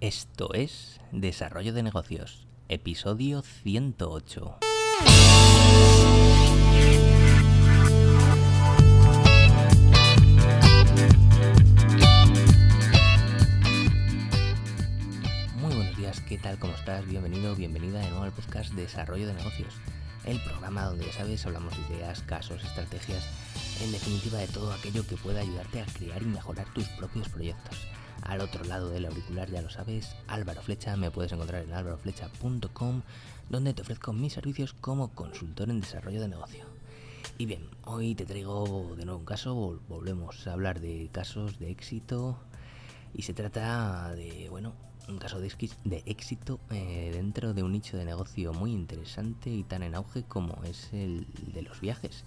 Esto es Desarrollo de Negocios, episodio 108. Muy buenos días, ¿qué tal? ¿Cómo estás? Bienvenido, bienvenida de nuevo al podcast Desarrollo de Negocios, el programa donde ya sabes hablamos de ideas, casos, estrategias, en definitiva de todo aquello que pueda ayudarte a crear y mejorar tus propios proyectos. Al otro lado del auricular ya lo sabes, Álvaro Flecha, me puedes encontrar en álvaroflecha.com, donde te ofrezco mis servicios como consultor en desarrollo de negocio. Y bien, hoy te traigo de nuevo un caso, volvemos a hablar de casos de éxito y se trata de, bueno, un caso de, éxito eh, dentro de un nicho de negocio muy interesante y tan en auge como es el de los viajes.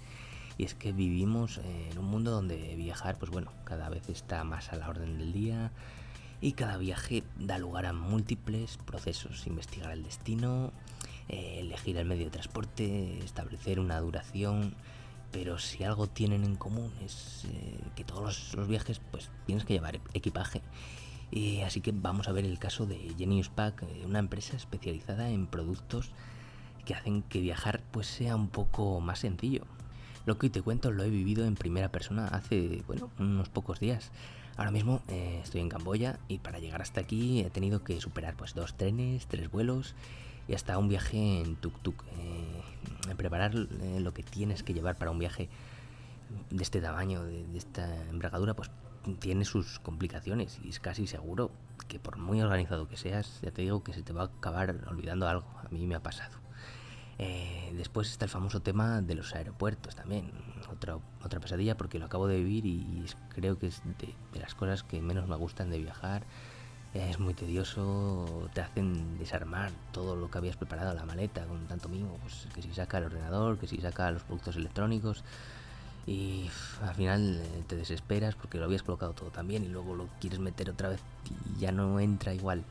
Y es que vivimos en un mundo donde viajar, pues bueno, cada vez está más a la orden del día y cada viaje da lugar a múltiples procesos. Investigar el destino, eh, elegir el medio de transporte, establecer una duración. Pero si algo tienen en común es eh, que todos los, viajes pues tienes que llevar equipaje. Y así que vamos a ver el caso de Genius Pack, eh, una empresa especializada en productos que hacen que viajar pues sea un poco más sencillo. Lo que hoy te cuento lo he vivido en primera persona hace, bueno, unos pocos días. Ahora mismo eh, estoy en Camboya y para llegar hasta aquí he tenido que superar pues dos trenes, tres vuelos y hasta un viaje en tuk-tuk. Eh, preparar eh, lo que tienes que llevar para un viaje de este tamaño, de, de esta envergadura, pues tiene sus complicaciones y es casi seguro que por muy organizado que seas, ya te digo que se te va a acabar olvidando algo. A mí me ha pasado. Eh, después está el famoso tema de los aeropuertos también, otra, otra pesadilla porque lo acabo de vivir y, creo que es de, las cosas que menos me gustan de viajar. es muy tedioso, te hacen desarmar todo lo que habías preparado, la maleta con tanto mimo, pues que si saca el ordenador, que si saca los productos electrónicos y al final eh, te desesperas porque lo habías colocado todo también y luego lo quieres meter otra vez y ya no entra igual.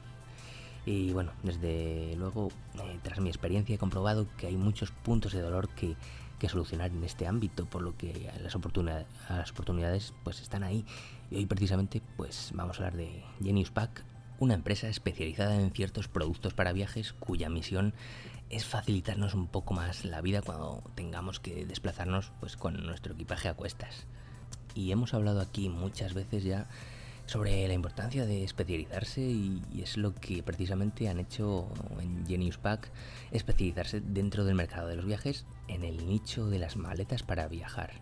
Y bueno, desde luego, eh, tras mi experiencia he comprobado que hay muchos puntos de dolor que, solucionar en este ámbito, por lo que las oportunidades, las oportunidades pues están ahí. Y hoy precisamente pues vamos a hablar de Genius Pack, una empresa especializada en ciertos productos para viajes cuya misión es facilitarnos un poco más la vida cuando tengamos que desplazarnos pues con nuestro equipaje a cuestas. Y hemos hablado aquí muchas veces ya sobre la importancia de especializarse y, es lo que precisamente han hecho en Genius Pack, especializarse dentro del mercado de los viajes en el nicho de las maletas para viajar.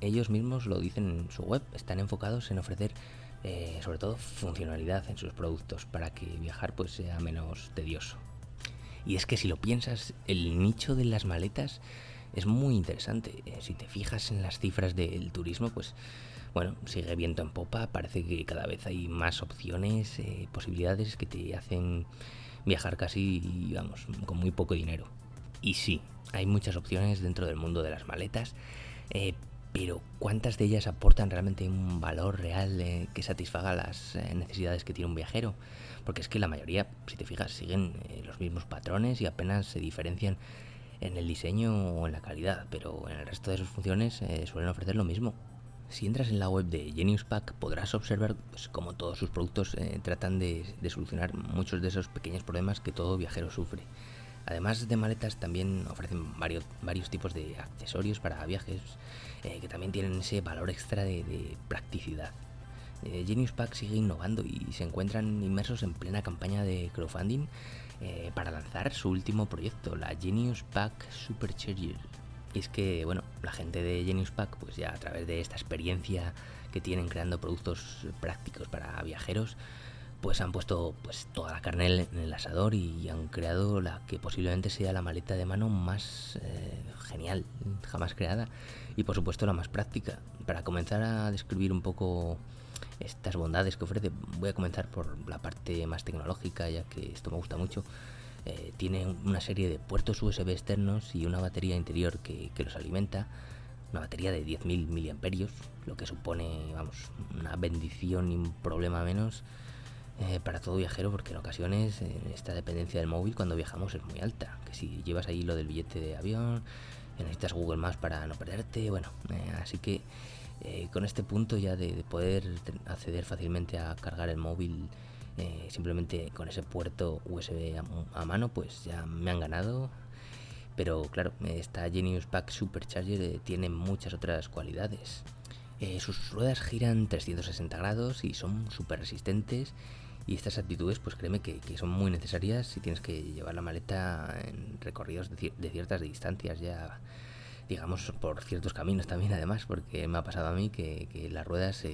Ellos mismos lo dicen en su web, están enfocados en ofrecer eh, sobre todo funcionalidad en sus productos para que viajar pues sea menos tedioso. Y es que si lo piensas, el nicho de las maletas es muy interesante. Eh, si te fijas en las cifras del turismo, pues bueno, sigue viento en popa, parece que cada vez hay más opciones, eh, posibilidades que te hacen viajar casi, vamos, con muy poco dinero. Y sí, hay muchas opciones dentro del mundo de las maletas, eh, pero ¿cuántas de ellas aportan realmente un valor real que satisfaga las necesidades que tiene un viajero? Porque es que la mayoría, si te fijas, siguen los mismos patrones y apenas se diferencian en el diseño o en la calidad, pero en el resto de sus funciones suelen ofrecer lo mismo. Si entras en la web de Genius Pack podrás observar pues, cómo todos sus productos eh, tratan de, solucionar muchos de esos pequeños problemas que todo viajero sufre. Además de maletas también ofrecen varios, varios tipos de accesorios para viajes eh, que también tienen ese valor extra de, practicidad. Eh, Genius Pack sigue innovando y se encuentran inmersos en plena campaña de crowdfunding para lanzar su último proyecto, la Genius Pack Supercharger y es que, bueno, la gente de Genius Pack, pues ya a través de esta experiencia que tienen creando productos prácticos para viajeros, pues han puesto pues toda la carne en el asador y han creado la que posiblemente sea la maleta de mano más eh, genial jamás creada y por supuesto la más práctica. Para comenzar a describir un poco estas bondades que ofrece, voy a comenzar por la parte más tecnológica, ya que esto me gusta mucho. Eh, tiene una serie de puertos USB externos y una batería interior que, los alimenta, una batería de 10.000 miliamperios, lo que supone, vamos, una bendición y un problema menos eh, para todo viajero, porque en ocasiones eh, esta dependencia del móvil cuando viajamos es muy alta, que si llevas ahí lo del billete de avión, necesitas Google Maps para no perderte, bueno, así que con este punto ya de, poder acceder fácilmente a cargar el móvil Eh, simplemente con ese puerto USB a, mano, pues ya me han ganado. Pero claro, esta Genius Pack Supercharger eh, tiene muchas otras cualidades. Eh, sus ruedas giran 360 grados y son súper resistentes. Y estas actitudes, pues créeme que, son muy necesarias si tienes que llevar la maleta en recorridos de, ciertas distancias, ya digamos por ciertos caminos también, además, porque me ha pasado a mí que, las ruedas,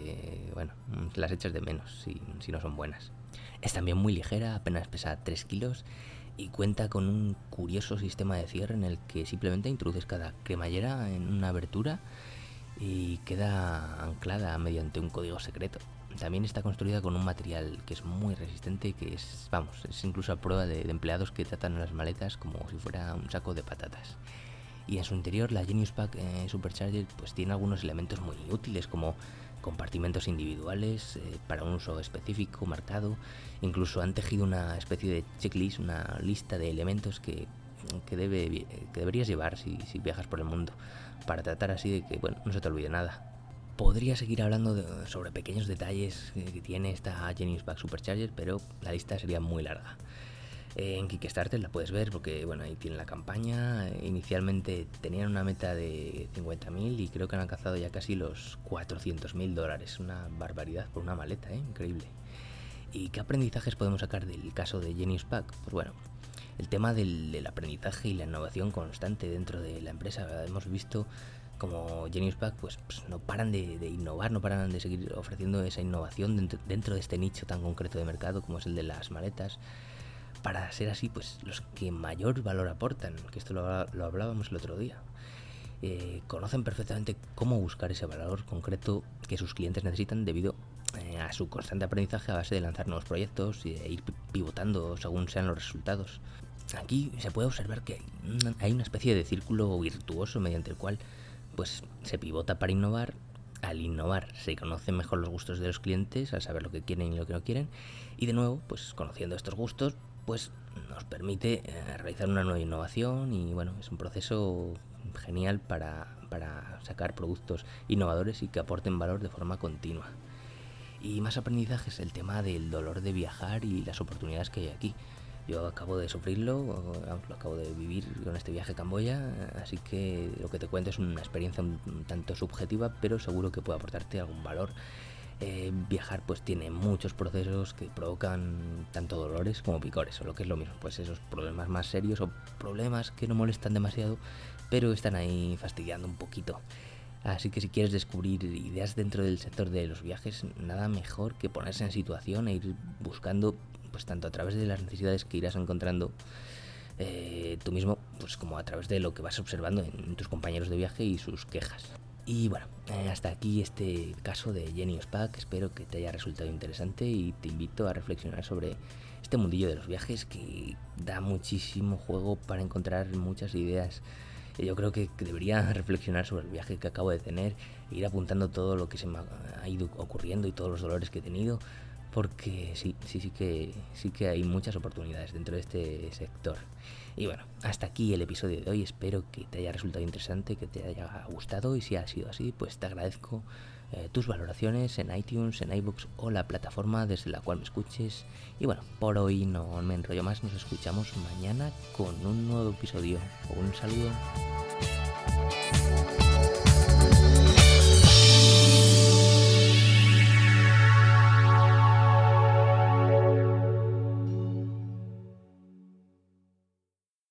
bueno, las echas de menos si, si no son buenas. Es también muy ligera, apenas pesa 3 kilos y cuenta con un curioso sistema de cierre en el que simplemente introduces cada cremallera en una abertura y queda anclada mediante un código secreto. También está construida con un material que es muy resistente, que es, vamos, es incluso a prueba de, empleados que tratan las maletas como si fuera un saco de patatas. Y en su interior la Genius Pack eh, Supercharger pues tiene algunos elementos muy útiles como compartimentos individuales eh, para un uso específico marcado. Incluso han tejido una especie de checklist, una lista de elementos que, que, debe, que deberías llevar si, si, viajas por el mundo, para tratar así de que bueno, no se te olvide nada. Podría seguir hablando sobre pequeños detalles que tiene esta Genius Pack Supercharger, pero la lista sería muy larga en Kickstarter la puedes ver porque bueno ahí tiene la campaña. Inicialmente tenían una meta de 50.000 y creo que han alcanzado ya casi los 400.000 dólares. Una barbaridad por una maleta, ¿eh? increíble. ¿Y qué aprendizajes podemos sacar del caso de Genius Pack? Pues bueno, el tema del, aprendizaje y la innovación constante dentro de la empresa. Hemos visto como Genius Pack pues, pues no paran de, innovar, no paran de seguir ofreciendo esa innovación dentro de este nicho tan concreto de mercado como es el de las maletas para ser así, pues los que mayor valor aportan, que esto lo, hablábamos el otro día. Eh, conocen perfectamente cómo buscar ese valor concreto que sus clientes necesitan debido eh, a su constante aprendizaje a base de lanzar nuevos proyectos y de ir pivotando según sean los resultados. Aquí se puede observar que hay una especie de círculo virtuoso mediante el cual pues se pivota para innovar. Al innovar se conocen mejor los gustos de los clientes, al saber lo que quieren y lo que no quieren, y de nuevo, pues conociendo estos gustos, pues nos permite eh, realizar una nueva innovación y bueno, es un proceso genial para, para sacar productos innovadores y que aporten valor de forma continua. Y más aprendizajes, el tema del dolor de viajar y las oportunidades que hay aquí. Yo acabo de sufrirlo, lo acabo de vivir con este viaje a Camboya, así que lo que te cuento es una experiencia un tanto subjetiva, pero seguro que puede aportarte algún valor eh, viajar pues tiene muchos procesos que provocan tanto dolores como picores, o lo que es lo mismo, pues esos problemas más serios o problemas que no molestan demasiado, pero están ahí fastidiando un poquito. Así que si quieres descubrir ideas dentro del sector de los viajes, nada mejor que ponerse en situación e ir buscando, pues tanto a través de las necesidades que irás encontrando eh, tú mismo, pues como a través de lo que vas observando en tus compañeros de viaje y sus quejas. Y bueno, eh, hasta aquí este caso de Genius Pack. Espero que te haya resultado interesante y te invito a reflexionar sobre este mundillo de los viajes que da muchísimo juego para encontrar muchas ideas. Yo creo que debería reflexionar sobre el viaje que acabo de tener, e ir apuntando todo lo que se me ha ido ocurriendo y todos los dolores que he tenido, porque sí, sí, sí que sí que hay muchas oportunidades dentro de este sector. Y bueno, hasta aquí el episodio de hoy. Espero que te haya resultado interesante, que te haya gustado y si ha sido así, pues te agradezco eh, tus valoraciones en iTunes, en iBooks o la plataforma desde la cual me escuches. Y bueno, por hoy no me enrollo más, nos escuchamos mañana con un nuevo episodio. Un saludo.